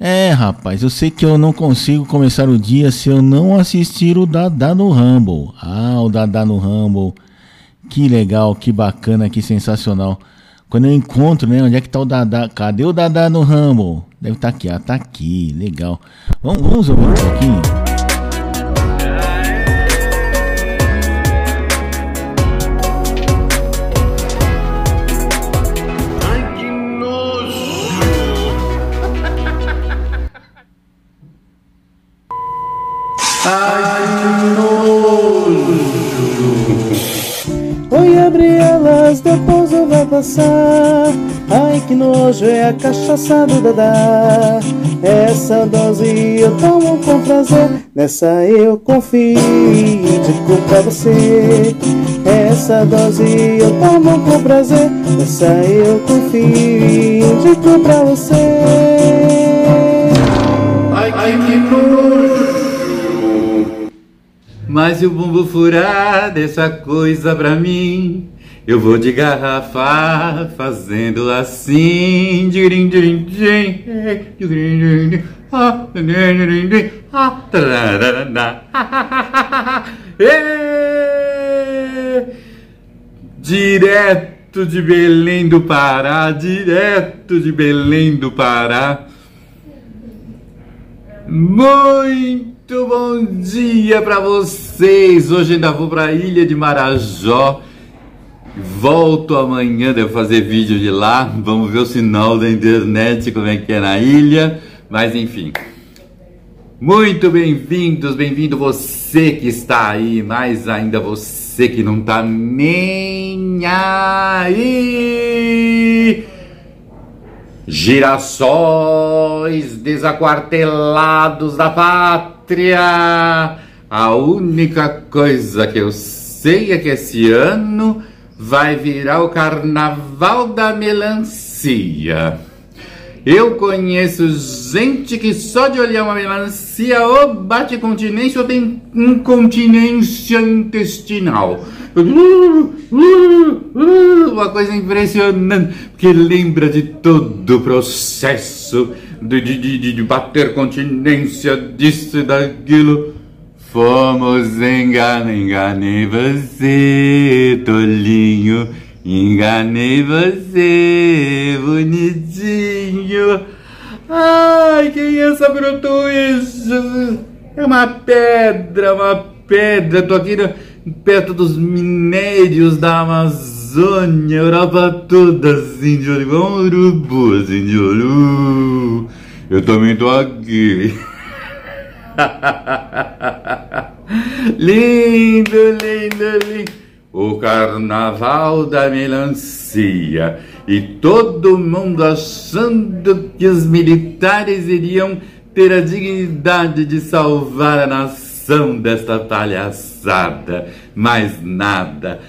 É, rapaz, eu sei que eu não consigo começar o dia se eu não assistir o Dadá no Rumble. Ah, o Dadá no Rumble. Que legal, que bacana, que sensacional. Quando eu encontro, né, onde é que tá o Dadá? Cadê o Dadá no Rumble? Deve estar tá aqui, ah, tá aqui, legal. Vamos, vamos ouvir um pouquinho? Ai, nojo. Oi, Gabrielas, depois eu vai passar. Ai, que nojo, é a cachaça do Dadá. Essa dose eu tomo com prazer. Nessa eu confio, indico pra você. Essa dose eu tomo com prazer. Nessa eu confio, indico pra você. Ai, que nojo. Mas o bumbo furar dessa coisa pra mim, eu vou de garrafa fazendo assim. Direto de Belém do Pará, direto de Belém do Pará. Muito muito bom dia para vocês! Hoje ainda vou para a ilha de Marajó. Volto amanhã, devo fazer vídeo de lá. Vamos ver o sinal da internet, como é que é na ilha. Mas enfim. Muito bem-vindos, bem-vindo você que está aí, mais ainda você que não está nem aí. Girassóis desaquartelados da pátria. A única coisa que eu sei é que esse ano vai virar o carnaval da melancia. Eu conheço gente que só de olhar uma melancia ou bate continência ou tem incontinência intestinal. Uma coisa impressionante, porque lembra de todo o processo de, de, de, de bater continência, disso e daquilo. Fomos enganar, enganei você, tolinho. Enganei você, bonitinho. Ai, quem é essa brotou isso? É uma pedra, uma pedra. Tô aqui perto dos minérios da Amazônia, Europa toda assim de olho, igual um urubu assim de olho. Eu também tô aqui. lindo, lindo, lindo. O carnaval da melancia. E todo mundo achando que os militares iriam ter a dignidade de salvar a nação desta palhaçada, mais nada,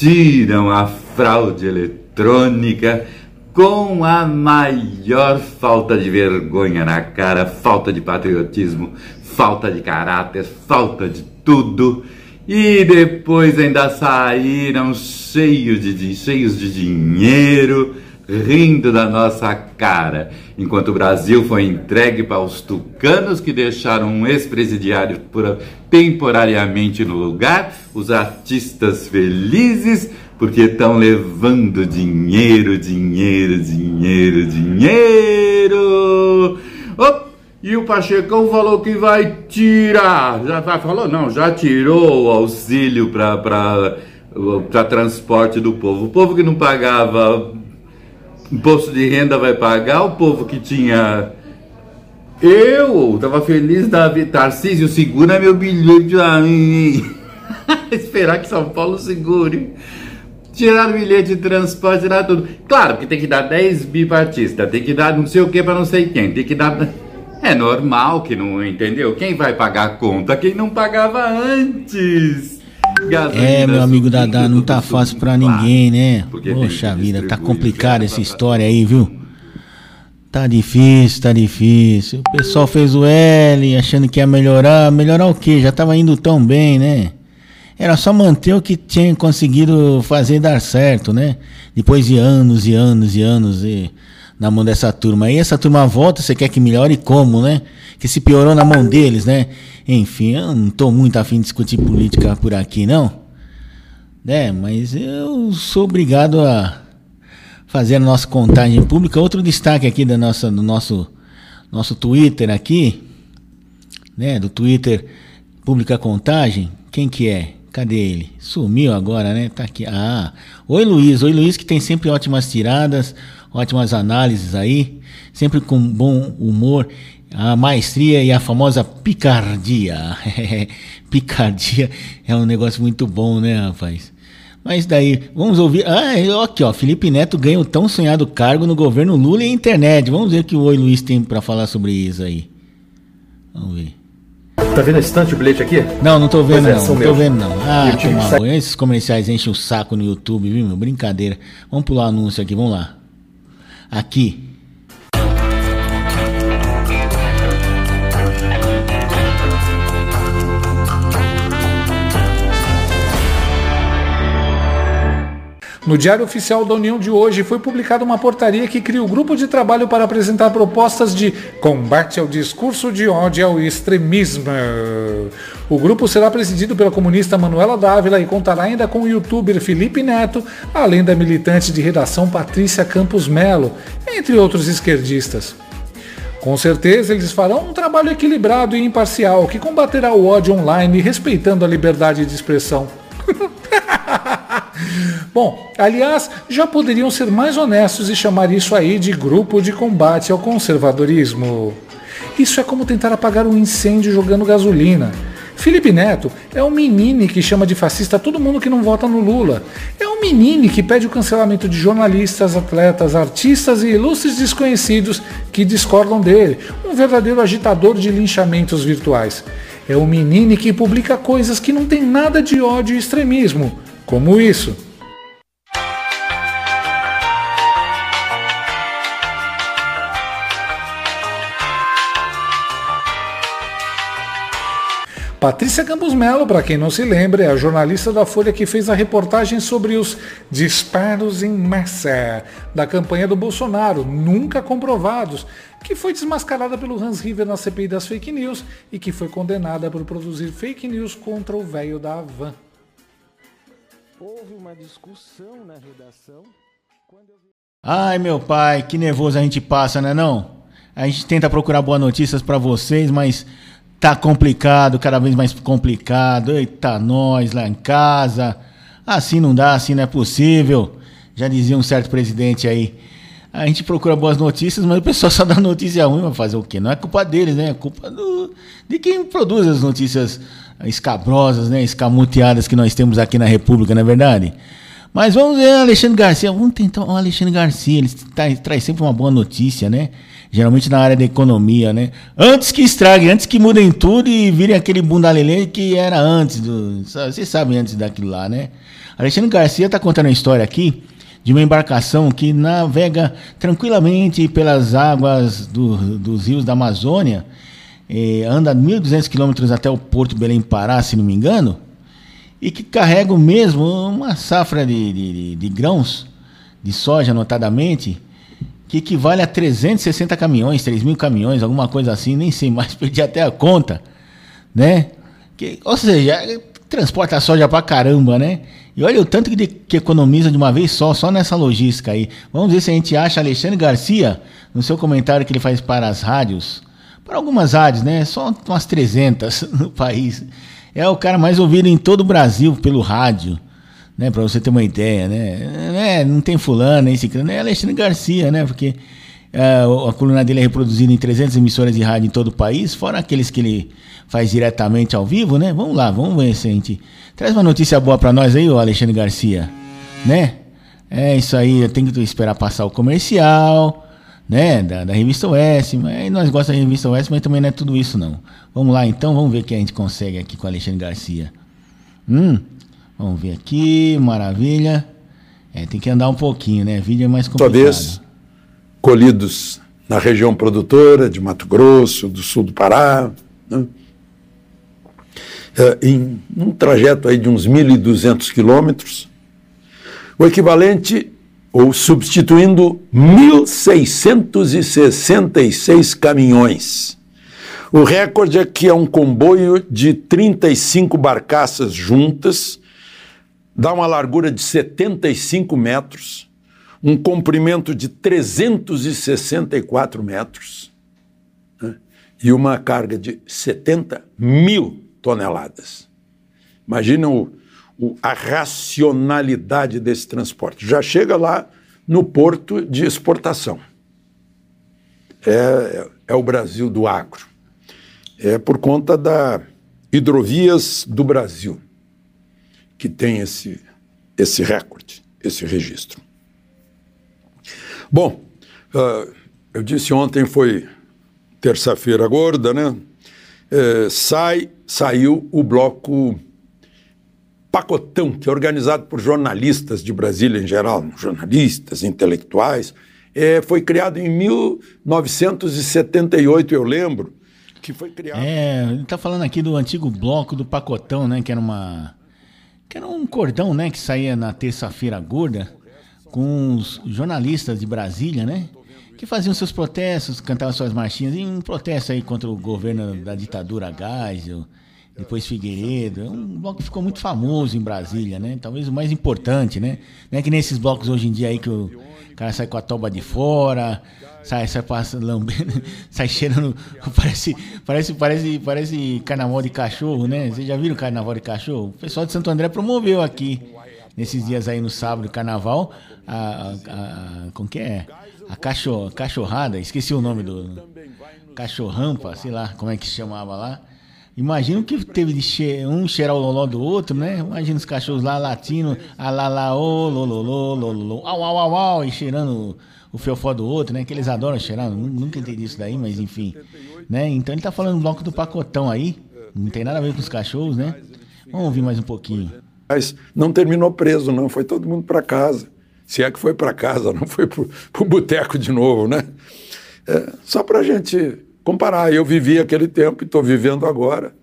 assistiram à fraude eletrônica com a maior falta de vergonha na cara, falta de patriotismo, falta de caráter, falta de tudo. E depois ainda saíram cheios de, cheios de dinheiro rindo da nossa cara, enquanto o Brasil foi entregue para os tucanos que deixaram um ex-presidiário temporariamente no lugar, os artistas felizes porque estão levando dinheiro, dinheiro, dinheiro, dinheiro. Oh, e o Pachecão falou que vai tirar, já falou não, já tirou o auxílio para transporte do povo. O povo que não pagava imposto de renda vai pagar, o povo que tinha. Eu estava feliz da Tarcísio, segura meu bilhete a mim. Esperar que São Paulo segure. Tirar o bilhete de transporte, tirar tudo. Claro que tem que dar 10 bipartista, tem que dar não sei o que para não sei quem, tem que dar. É normal que não entendeu. Quem vai pagar a conta? Quem não pagava antes. É, meu amigo Dadá, não tá fácil pra ninguém, né? Poxa vida, tá complicada essa história aí, viu? Tá difícil, tá difícil. O pessoal fez o L achando que ia melhorar. Melhorar o quê? Já tava indo tão bem, né? Era só manter o que tinha conseguido fazer dar certo, né? Depois de anos e anos e anos e na mão dessa turma. Aí essa turma volta, você quer que melhore como, né? Que se piorou na mão deles, né? Enfim, eu não estou muito afim de discutir política por aqui, não. Né? Mas eu sou obrigado a fazer a nossa contagem pública. Outro destaque aqui da nossa, do nosso, nosso Twitter aqui, né? Do Twitter Pública Contagem. Quem que é? Cadê ele? Sumiu agora, né? Tá aqui. Ah, oi Luiz. Oi Luiz que tem sempre ótimas tiradas, ótimas análises aí, sempre com bom humor, a maestria e a famosa picardia. picardia é um negócio muito bom, né, rapaz? Mas daí, vamos ouvir. Ah, é, aqui, ó. Felipe Neto ganha o tão sonhado cargo no governo Lula e internet. Vamos ver o que o Oi Luiz tem para falar sobre isso aí. Vamos ver. Tá vendo a estante o bilhete aqui? Não, não tô vendo, é, não. Não tô vendo, não. Ah, Esses comerciais enchem o saco no YouTube, viu, meu? Brincadeira. Vamos pular o anúncio aqui, vamos lá. Aqui. No Diário Oficial da União de hoje foi publicada uma portaria que cria o grupo de trabalho para apresentar propostas de combate ao discurso de ódio e ao extremismo. O grupo será presidido pela comunista Manuela Dávila e contará ainda com o youtuber Felipe Neto, além da militante de redação Patrícia Campos Melo, entre outros esquerdistas. Com certeza eles farão um trabalho equilibrado e imparcial que combaterá o ódio online respeitando a liberdade de expressão. Bom, aliás, já poderiam ser mais honestos e chamar isso aí de grupo de combate ao conservadorismo. Isso é como tentar apagar um incêndio jogando gasolina. Felipe Neto é um menino que chama de fascista todo mundo que não vota no Lula. É um menino que pede o cancelamento de jornalistas, atletas, artistas e ilustres desconhecidos que discordam dele. Um verdadeiro agitador de linchamentos virtuais. É um menino que publica coisas que não tem nada de ódio e extremismo como isso. Patrícia Campos Melo, para quem não se lembra, é a jornalista da Folha que fez a reportagem sobre os disparos em massa da campanha do Bolsonaro, nunca comprovados, que foi desmascarada pelo Hans River na CPI das fake news e que foi condenada por produzir fake news contra o velho da Havan. Houve uma discussão na redação. Ai, meu pai, que nervoso a gente passa, né não? A gente tenta procurar boas notícias para vocês, mas tá complicado, cada vez mais complicado. Eita, nós lá em casa. Assim não dá, assim não é possível. Já dizia um certo presidente aí. A gente procura boas notícias, mas o pessoal só dá notícia ruim, vai fazer o quê? Não é culpa deles, né? É culpa do, de quem produz as notícias escabrosas, né, escamuteadas que nós temos aqui na República, não é verdade? Mas vamos ver Alexandre Garcia, vamos tentar o Alexandre Garcia, ele tá, traz sempre uma boa notícia, né? Geralmente na área da economia, né? Antes que estrague, antes que mudem tudo e virem aquele bundalelê que era antes do. Vocês sabem antes daquilo lá, né? Alexandre Garcia está contando a história aqui de uma embarcação que navega tranquilamente pelas águas do, dos rios da Amazônia eh, anda 1.200 quilômetros até o Porto Belém Pará, se não me engano, e que carregam mesmo uma safra de, de, de grãos, de soja notadamente, que equivale a 360 caminhões, 3 mil caminhões, alguma coisa assim, nem sei mais, perdi até a conta, né? Que, ou seja, transporta soja pra caramba, né? E olha o tanto que, de, que economiza de uma vez só, só nessa logística aí. Vamos ver se a gente acha Alexandre Garcia, no seu comentário que ele faz para as rádios, para algumas áreas, né? Só umas 300 no país. É o cara mais ouvido em todo o Brasil pelo rádio, né? Para você ter uma ideia, né? É, não tem fulano, nem ciclano, é Alexandre Garcia, né? Porque é, a coluna dele é reproduzida em 300 emissoras de rádio em todo o país, fora aqueles que ele faz diretamente ao vivo, né? Vamos lá, vamos ver se a gente traz uma notícia boa para nós aí, o Alexandre Garcia, né? É isso aí, eu tenho que esperar passar o comercial né, da, da revista Oeste, mas nós gostamos da revista Oeste, mas também não é tudo isso não. Vamos lá então, vamos ver o que a gente consegue aqui com Alexandre Garcia. Hum, vamos ver aqui, maravilha. É, tem que andar um pouquinho, né? Vídeo é mais complicado. Talvez colhidos na região produtora de Mato Grosso, do sul do Pará, né? é, em um trajeto aí de uns 1.200 quilômetros, o equivalente ou substituindo 1.666 caminhões. O recorde é que é um comboio de 35 barcaças juntas, dá uma largura de 75 metros, um comprimento de 364 metros né, e uma carga de 70 mil toneladas. Imagina o, a racionalidade desse transporte. Já chega lá no porto de exportação. É, é, o Brasil do agro é por conta da Hidrovias do Brasil, que tem esse, esse recorde, esse registro. Bom, uh, eu disse ontem foi terça-feira gorda, né? É, sai, saiu o bloco Pacotão, que é organizado por jornalistas de Brasília em geral, jornalistas, intelectuais. É, foi criado em 1978, eu lembro, que foi criado. É, ele tá falando aqui do antigo bloco do Pacotão, né? Que era uma. Que era um cordão, né? Que saía na terça-feira gorda com os jornalistas de Brasília, né? Que faziam seus protestos, cantavam suas marchinhas, e um protesto aí contra o governo da ditadura Geisel, depois Figueiredo. É um bloco que ficou muito famoso em Brasília, né? Talvez o mais importante, né? Não é que nesses blocos hoje em dia aí que o cara sai com a toba de fora, sai, sai passando, lambendo, sai cheirando, parece, parece, parece, parece carnaval de cachorro, né? Vocês já viram carnaval de cachorro? O pessoal de Santo André promoveu aqui, nesses dias aí no sábado, carnaval, a, a, a como que é? A cachorrada, esqueci o nome do, cachorrampa, sei lá, como é que se chamava lá. Imagina o que teve de che um cheirar o loló do outro, né? Imagina os cachorros lá latindo, a lá lá, ô, lololô, lololô, au, au, au, au, e cheirando o fiofó do outro, né? Que eles adoram cheirar. Nunca entendi isso daí, mas enfim. Né? Então ele tá falando do bloco do pacotão aí. Não tem nada a ver com os cachorros, né? Vamos ouvir mais um pouquinho. Mas não terminou preso, não. Foi todo mundo para casa. Se é que foi para casa, não foi para o boteco de novo, né? É, só para a gente comparar. Eu vivi aquele tempo e estou vivendo agora.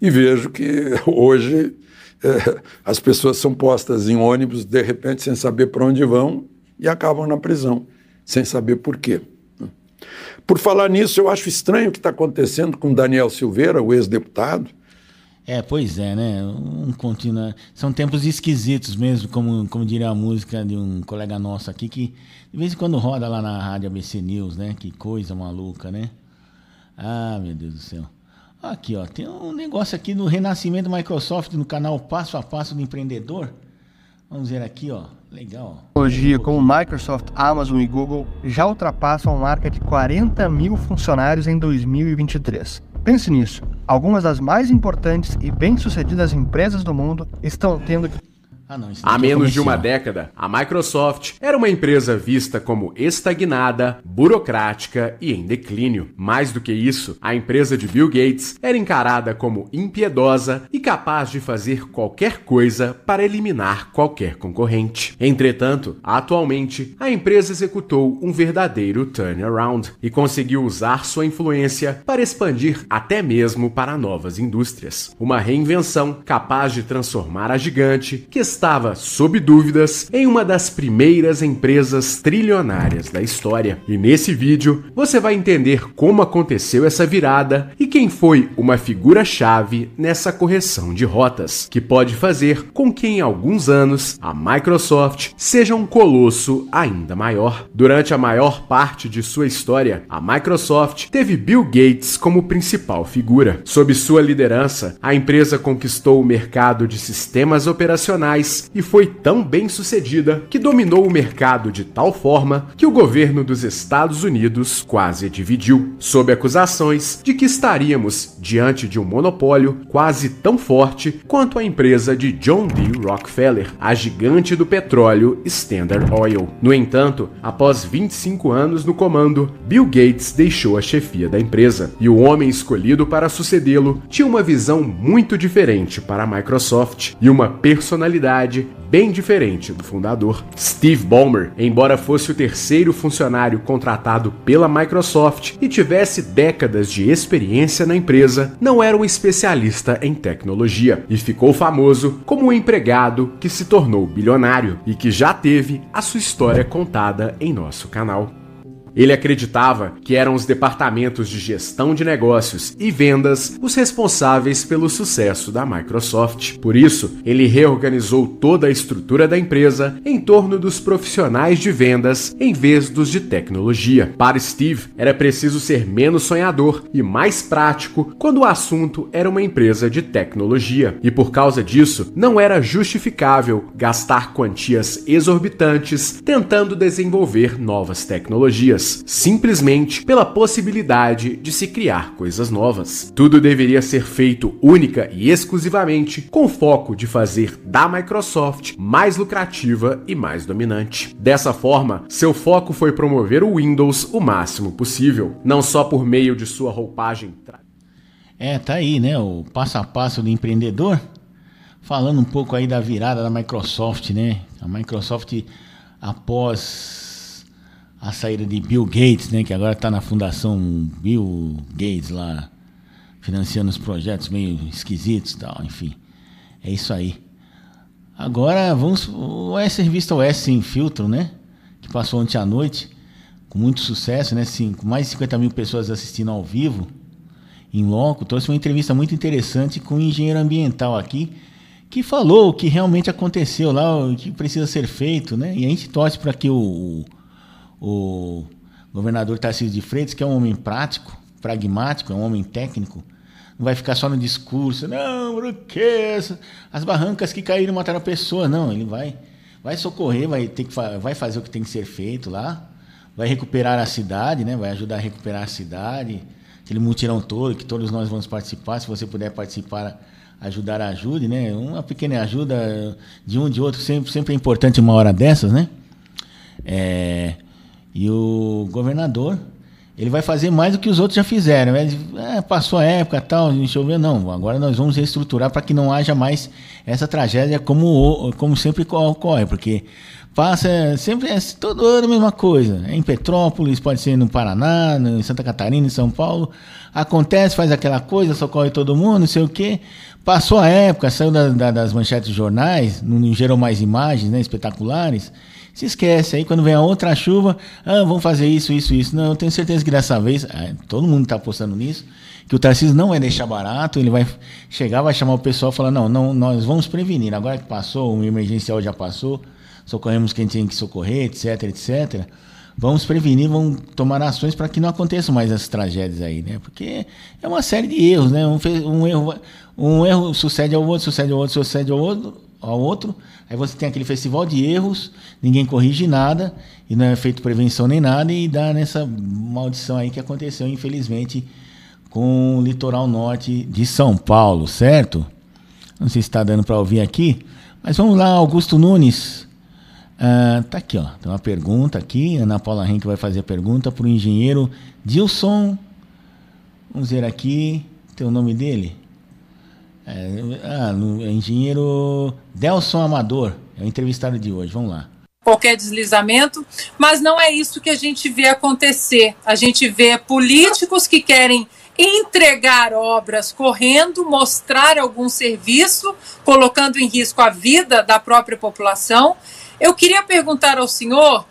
E vejo que hoje é, as pessoas são postas em ônibus, de repente, sem saber para onde vão e acabam na prisão sem saber por quê. Por falar nisso, eu acho estranho o que está acontecendo com Daniel Silveira, o ex-deputado. É, pois é, né? Um continua... São tempos esquisitos mesmo, como, como diria a música de um colega nosso aqui, que de vez em quando roda lá na rádio ABC News, né? Que coisa maluca, né? Ah, meu Deus do céu. Aqui, ó, tem um negócio aqui do renascimento Microsoft no canal Passo a Passo do Empreendedor. Vamos ver aqui, ó. Legal. Hoje, como Microsoft, Amazon e Google já ultrapassam a marca de 40 mil funcionários em 2023. Pense nisso. Algumas das mais importantes e bem-sucedidas empresas do mundo estão tendo que ah, não, Há menos de uma década, a Microsoft era uma empresa vista como estagnada, burocrática e em declínio. Mais do que isso, a empresa de Bill Gates era encarada como impiedosa e capaz de fazer qualquer coisa para eliminar qualquer concorrente. Entretanto, atualmente, a empresa executou um verdadeiro turnaround e conseguiu usar sua influência para expandir até mesmo para novas indústrias. Uma reinvenção capaz de transformar a gigante que estava, sob dúvidas, em uma das primeiras empresas trilionárias da história. E nesse vídeo você vai entender como aconteceu essa virada e quem foi uma figura-chave nessa correção de rotas, que pode fazer com que em alguns anos a Microsoft seja um colosso ainda maior. Durante a maior parte de sua história, a Microsoft teve Bill Gates como principal figura. Sob sua liderança, a empresa conquistou o mercado de sistemas operacionais e foi tão bem sucedida que dominou o mercado de tal forma que o governo dos Estados Unidos quase dividiu, sob acusações de que estaríamos diante de um monopólio quase tão forte quanto a empresa de John D. Rockefeller, a gigante do petróleo Standard Oil. No entanto, após 25 anos no comando, Bill Gates deixou a chefia da empresa e o homem escolhido para sucedê-lo tinha uma visão muito diferente para a Microsoft e uma personalidade personalidade bem diferente do fundador. Steve Ballmer, embora fosse o terceiro funcionário contratado pela Microsoft e tivesse décadas de experiência na empresa, não era um especialista em tecnologia e ficou famoso como um empregado que se tornou bilionário e que já teve a sua história contada em nosso canal. Ele acreditava que eram os departamentos de gestão de negócios e vendas os responsáveis pelo sucesso da Microsoft. Por isso, ele reorganizou toda a estrutura da empresa em torno dos profissionais de vendas em vez dos de tecnologia. Para Steve, era preciso ser menos sonhador e mais prático quando o assunto era uma empresa de tecnologia. E por causa disso, não era justificável gastar quantias exorbitantes tentando desenvolver novas tecnologias simplesmente pela possibilidade de se criar coisas novas. Tudo deveria ser feito única e exclusivamente com foco de fazer da Microsoft mais lucrativa e mais dominante. Dessa forma, seu foco foi promover o Windows o máximo possível, não só por meio de sua roupagem. É, tá aí, né? O passo a passo do empreendedor. Falando um pouco aí da virada da Microsoft, né? A Microsoft, após a saída de Bill Gates, né, que agora está na fundação Bill Gates lá, financiando os projetos meio esquisitos e tal, enfim. É isso aí. Agora vamos S Revista OS sem filtro, né? Que passou ontem à noite, com muito sucesso, né? Sim, com mais de 50 mil pessoas assistindo ao vivo, em loco. Trouxe uma entrevista muito interessante com um engenheiro ambiental aqui, que falou o que realmente aconteceu lá, o que precisa ser feito, né? E a gente torce para que o, o governador Tarcísio de Freitas, que é um homem prático, pragmático, é um homem técnico, não vai ficar só no discurso, não, porque as barrancas que caíram mataram a pessoa, não, ele vai vai socorrer, vai ter que vai fazer o que tem que ser feito lá, vai recuperar a cidade, né? Vai ajudar a recuperar a cidade, aquele mutirão todo que todos nós vamos participar, se você puder participar, ajudar, ajude, né? Uma pequena ajuda de um de outro sempre sempre é importante uma hora dessas, né? É, e o governador, ele vai fazer mais do que os outros já fizeram. Ele, é, passou a época tal, choveu. Não, agora nós vamos reestruturar para que não haja mais essa tragédia como, como sempre ocorre, porque passa sempre é todo ano a mesma coisa. É em Petrópolis, pode ser no Paraná, em Santa Catarina, em São Paulo. Acontece, faz aquela coisa, socorre todo mundo, não sei o quê. Passou a época, saiu da, da, das manchetes de jornais, não gerou mais imagens né, espetaculares se esquece. Aí quando vem a outra chuva, ah, vamos fazer isso, isso, isso. Não, eu tenho certeza que dessa vez, ah, todo mundo está apostando nisso, que o Tarcísio não vai deixar barato, ele vai chegar, vai chamar o pessoal e falar, não, não, nós vamos prevenir. Agora que passou, o emergencial já passou, socorremos quem tinha que socorrer, etc, etc. Vamos prevenir, vamos tomar ações para que não aconteçam mais essas tragédias aí, né? Porque é uma série de erros, né? Um, um erro, um erro sucede ao outro, sucede ao outro, sucede ao outro, ao outro. Aí você tem aquele festival de erros, ninguém corrige nada, e não é feito prevenção nem nada, e dá nessa maldição aí que aconteceu, infelizmente, com o litoral norte de São Paulo, certo? Não sei se está dando para ouvir aqui, mas vamos lá, Augusto Nunes. Ah, tá aqui, ó. Tem uma pergunta aqui. Ana Paula Henke vai fazer a pergunta para o engenheiro Dilson. Vamos ver aqui. Tem o nome dele? É, ah, é engenheiro Delson Amador, é o entrevistado de hoje. Vamos lá. Qualquer deslizamento, mas não é isso que a gente vê acontecer. A gente vê políticos que querem entregar obras correndo, mostrar algum serviço, colocando em risco a vida da própria população. Eu queria perguntar ao senhor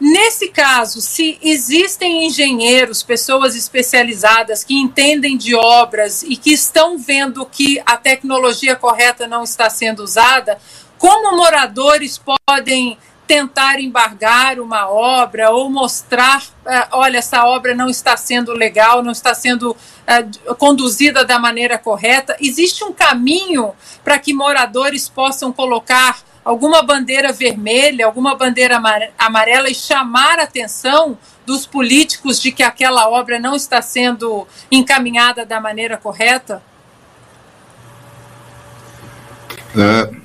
Nesse caso, se existem engenheiros, pessoas especializadas que entendem de obras e que estão vendo que a tecnologia correta não está sendo usada, como moradores podem tentar embargar uma obra ou mostrar, uh, olha, essa obra não está sendo legal, não está sendo uh, conduzida da maneira correta? Existe um caminho para que moradores possam colocar alguma bandeira vermelha, alguma bandeira amarela e chamar a atenção dos políticos de que aquela obra não está sendo encaminhada da maneira correta? Uh,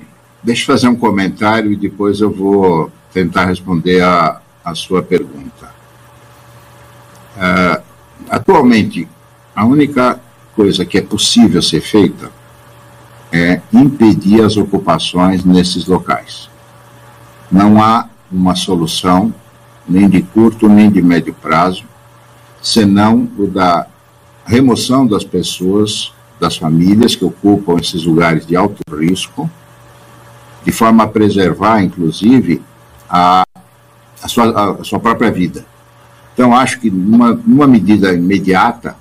deixa eu fazer um comentário e depois eu vou tentar responder a, a sua pergunta. Uh, atualmente, a única coisa que é possível ser feita é impedir as ocupações nesses locais. Não há uma solução, nem de curto nem de médio prazo, senão o da remoção das pessoas, das famílias que ocupam esses lugares de alto risco, de forma a preservar, inclusive, a, a, sua, a sua própria vida. Então, acho que numa, numa medida imediata,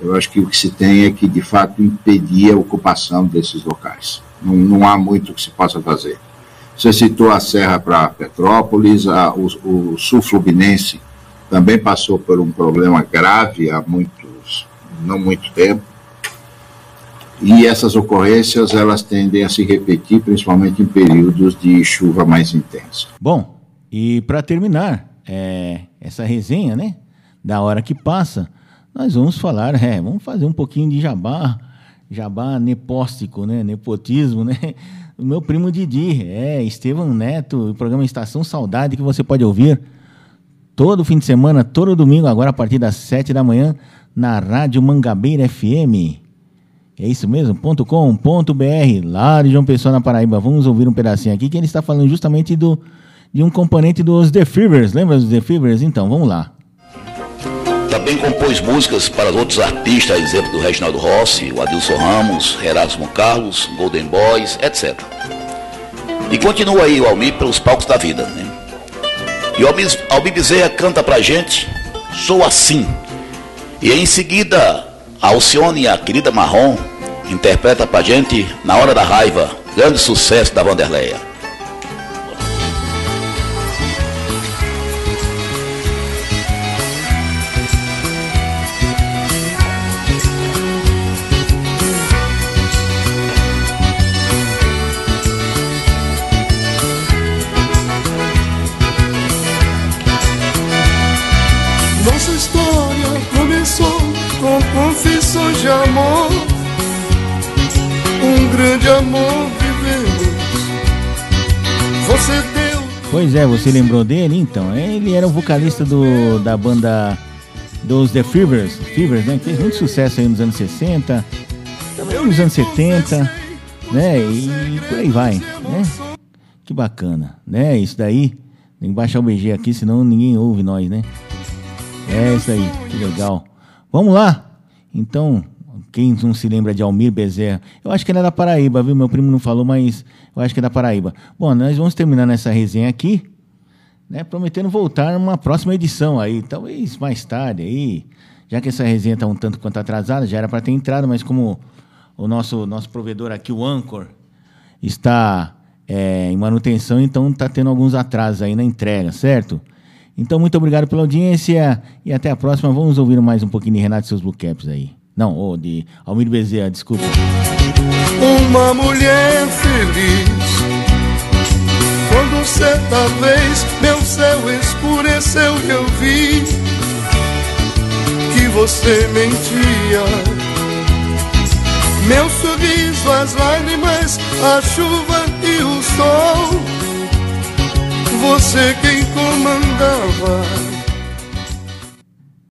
eu acho que o que se tem é que, de fato, impedir a ocupação desses locais. Não, não há muito que se possa fazer. Você citou a Serra para Petrópolis, a, o, o Sul Fluminense também passou por um problema grave há muitos, não muito tempo. E essas ocorrências elas tendem a se repetir, principalmente em períodos de chuva mais intensa. Bom, e para terminar é, essa resenha, né, da hora que passa, nós vamos falar, é, vamos fazer um pouquinho de jabá, jabá nepóstico, né, nepotismo, né, o meu primo Didi, é, Estevão Neto, o programa Estação Saudade que você pode ouvir todo fim de semana, todo domingo, agora a partir das sete da manhã, na Rádio Mangabeira FM. É isso mesmo? .com.br, lá de João Pessoa, na Paraíba. Vamos ouvir um pedacinho aqui que ele está falando justamente do, de um componente dos The Fevers. Lembra dos The Fevers? Então, vamos lá. Também compôs músicas para outros artistas, exemplo do Reginaldo Rossi, o Adilson Ramos, Erasmo Carlos, Golden Boys, etc. E continua aí o Almir pelos palcos da vida. Né? E o Almir Bezerra canta pra gente, Sou Assim. E em seguida, a Alcione, a querida Marrom, interpreta pra gente Na Hora da Raiva, grande sucesso da Vanderleia. Grande amor vivemos. Você deu. Pois é, você lembrou dele? Então, ele era o vocalista do, da banda dos The Fevers, Fevers, né? Que fez muito sucesso aí nos anos 60, também nos anos 70, né? E por aí vai, né? Que bacana, né? Isso daí, tem que baixar o BG aqui, senão ninguém ouve nós, né? É isso aí, que legal. Vamos lá? Então, quem não se lembra de Almir Bezerra? Eu acho que ele é da Paraíba, viu? Meu primo não falou, mas eu acho que é da Paraíba. Bom, nós vamos terminar nessa resenha aqui, né? Prometendo voltar numa próxima edição aí, talvez mais tarde aí. Já que essa resenha está um tanto quanto atrasada, já era para ter entrado, mas como o nosso, nosso provedor aqui, o Anchor, está é, em manutenção, então está tendo alguns atrasos aí na entrega, certo? Então, muito obrigado pela audiência e até a próxima. Vamos ouvir mais um pouquinho de Renato e seus Blue Caps aí. Não, oh, de Almir Bezerra, desculpa. Uma mulher feliz. Quando certa vez meu céu escureceu, eu vi que você mentia. Meu sorriso, as lágrimas, a chuva e o sol você quem comandava